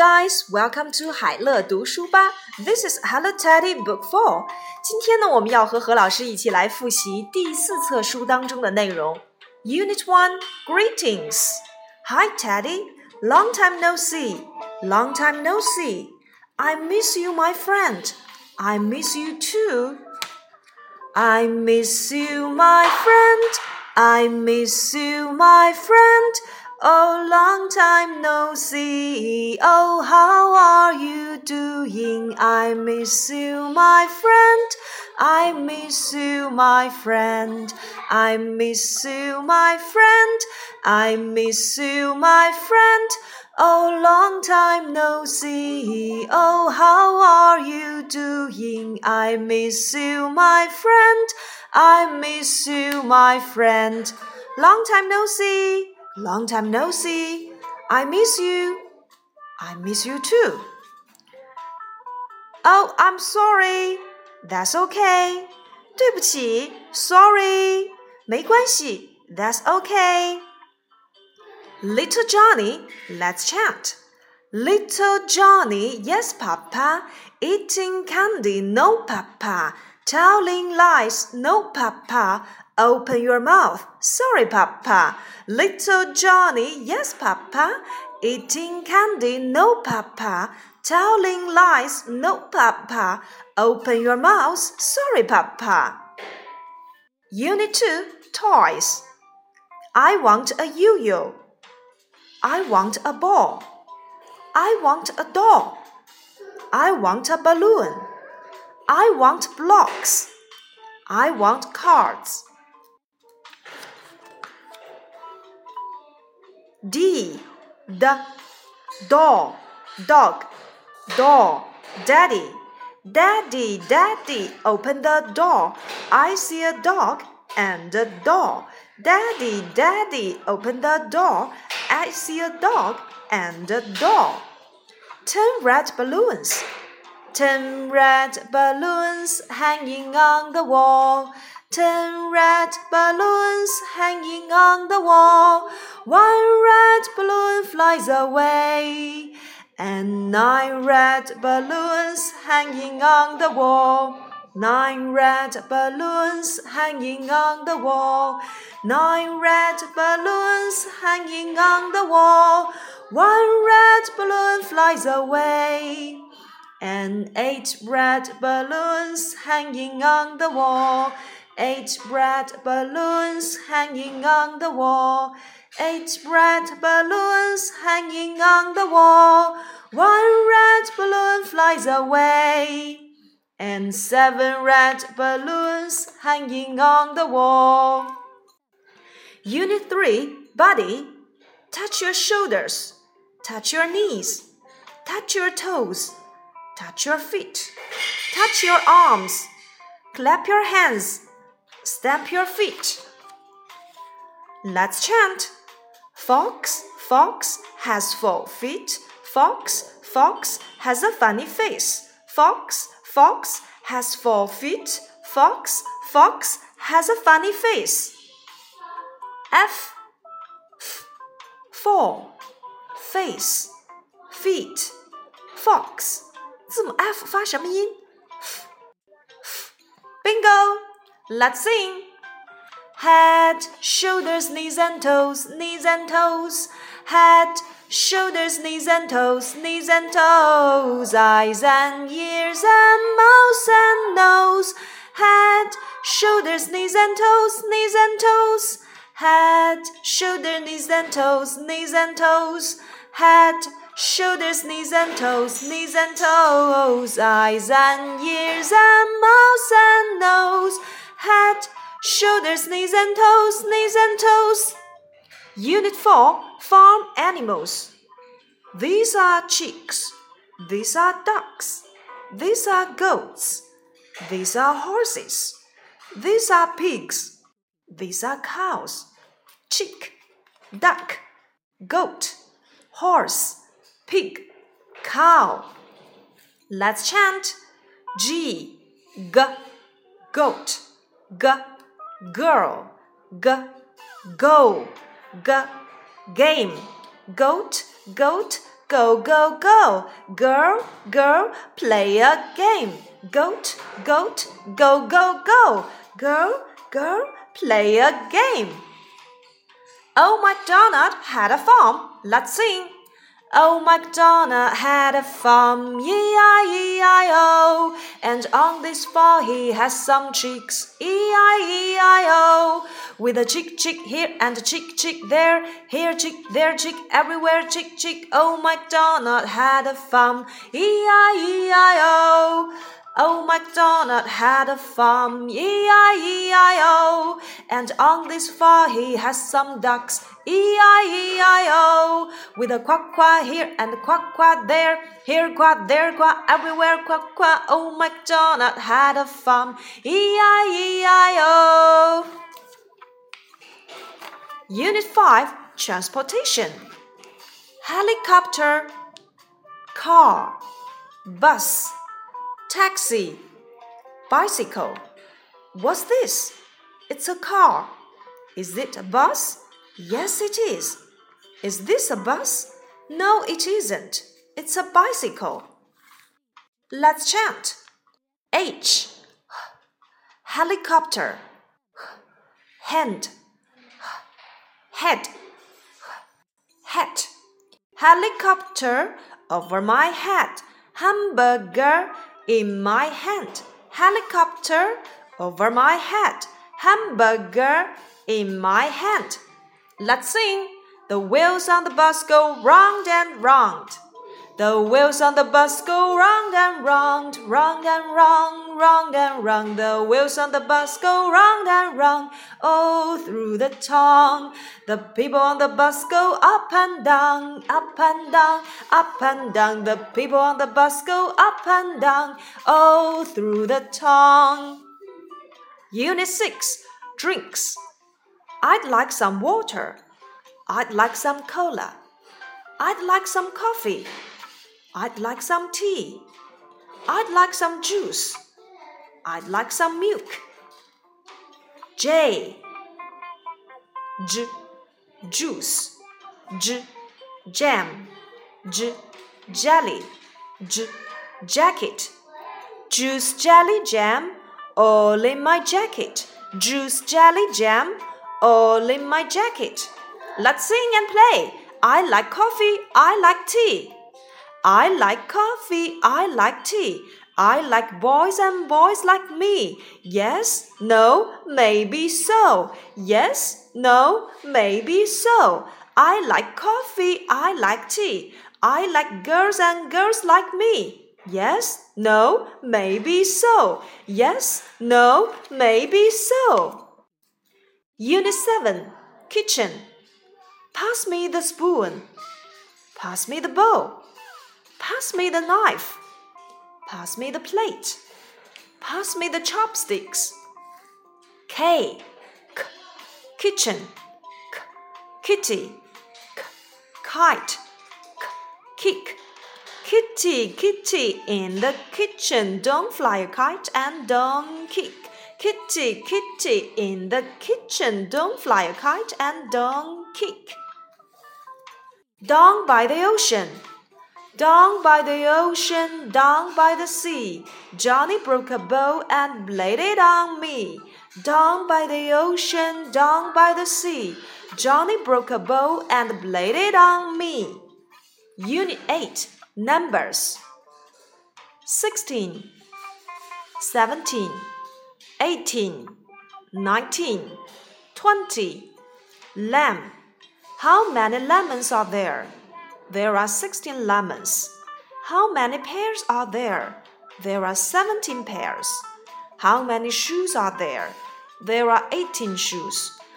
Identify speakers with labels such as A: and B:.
A: guys, welcome to 海乐读书吧。This is Hello Teddy Book Four。今天呢，我们要和何老师一起来复习第四册书当中的内容。Unit One Greetings. Hi Teddy, long time no see. Long time no see. I miss you, my friend. I miss you too. I miss you, my friend. I miss you, my friend. Oh, long time no see. Oh, how are you doing? I miss you, my friend. I miss you, my friend. I miss you, my friend. I miss you, my friend. Oh, long time no see. Oh, how are you doing? I miss you, my friend. I miss you, my friend. Long time no see. Long time no see. I miss you. I miss you too. Oh, I'm sorry. That's okay. 对不起，sorry，没关系，That's okay. Little Johnny, let's chant. Little Johnny, yes, Papa. Eating candy, no, Papa. Telling lies, no, Papa. Open your mouth. Sorry, Papa. Little Johnny, yes, Papa. Eating candy, no, Papa. Telling lies, no, Papa. Open your mouth. Sorry, Papa. Unit 2 Toys. I want a yo yo. I want a ball. I want a doll. I want a balloon. I want blocks. I want cards. D the doll dog door daddy. Daddy daddy open the door. I see a dog and a doll daddy daddy open the door. I see a dog and a doll ten red balloons. Ten red balloons hanging on the wall Ten red balloons hanging on the wall. One red balloon flies away. And nine red balloons hanging on the wall. Nine red balloons hanging on the wall. Nine red balloons hanging on the wall. One red balloon flies away. And eight red balloons hanging on the wall. Eight red balloons hanging on the wall. Eight red balloons hanging on the wall. One red balloon flies away. And seven red balloons hanging on the wall. Unit 3 Body. Touch your shoulders. Touch your knees. Touch your toes. Touch your feet. Touch your arms. Clap your hands. Stamp your feet. Let's chant. Fox, fox has four feet. Fox, fox has a funny face. Fox, fox has four feet. Fox, fox has a funny face. F, f four, face, feet, fox. 字母 F 发什么音？Bingo! Let's sing. Head, shoulders, knees and toes, knees and toes. Head, shoulders, knees and toes, knees and toes. Eyes and ears and mouth and nose. Head, shoulders, knees and toes, knees and toes. Head, shoulder, knees and toes, knees and toes. Head, shoulders, knees and toes, knees and toes. Eyes and ears and mouth and nose head, shoulders, knees and toes, knees and toes. Unit 4 Farm Animals. These are chicks. These are ducks. These are goats. These are horses. These are pigs. These are cows. Chick, duck, goat, horse, pig, cow. Let's chant G, G, goat g girl g go g game goat goat go, go, go. Girl, girl, play a game. Goat, goat, go, go, go. Girl, girl, play a game. Oh, Old MacDonald had a farm. Let's sing. Oh, Old MacDonald had a farm, E-I-E-I-O, and on this farm he has some chicks, E-I-E-I-O, with a chick chick here and a chick chick there, here chick, there chick, everywhere chick chick. Oh, Old MacDonald had a farm, E-I-E-I-O. Old MacDonald had a farm, E-I-E-I-O, and on this farm he has some ducks, E-I-E-I-O, with a quack quack here and a quack quack there, here quack, there quack, everywhere quack quack. Old MacDonald had a farm, E-I-E-I-O. Unit 5 Transportation Helicopter, car, bus taxi, bicycle. What's this? It's a car. Is it a bus? Yes, it is. Is this a bus? No, it isn't. It's a bicycle. Let's chant. H. Helicopter. Hand. Head. Hat. Helicopter over my head. Hamburger in my hand, helicopter over my head, hamburger in my hand. Let's sing. The wheels on the bus go round and round. The wheels on the bus go round and round, round and round, round and round. The wheels on the bus go round and round, all through the town. The people on the bus go up and down, up and down, up and down. The people on the bus go up and down, all through the town. Unit 6 Drinks. I'd like some water. I'd like some cola. I'd like some coffee. I'd like some tea. I'd like some juice. I'd like some milk. J. J. Juice. J. Jam. J. Jelly. J. Jacket. Juice, jelly, jam, all in my jacket. Juice, jelly, jam, all in my jacket. Let's sing and play. I like coffee. I like tea. I like coffee, I like tea. I like boys and boys like me. Yes, no, maybe so. Yes, no, maybe so. I like coffee, I like tea. I like girls and girls like me. Yes, no, maybe so. Yes, no, maybe so. Unit 7 Kitchen. Pass me the spoon. Pass me the bowl. Pass me the knife. Pass me the plate. Pass me the chopsticks. K. K. Kitchen. K. Kitty. K. Kite. K. Kick. Kitty, kitty, in the kitchen. Don't fly a kite and don't kick. Kitty, kitty, in the kitchen. Don't fly a kite and don't kick. Down by the ocean. Down by the ocean, down by the sea, Johnny broke a bow and laid it on me. Down by the ocean, down by the sea, Johnny broke a bow and laid it on me. Unit 8 Numbers 16, 17, 18, 19, 20. Lamb. How many lemons are there? There are 16 lemons. How many pairs are there? There are 17 pairs. How many shoes are there? There are 18 shoes.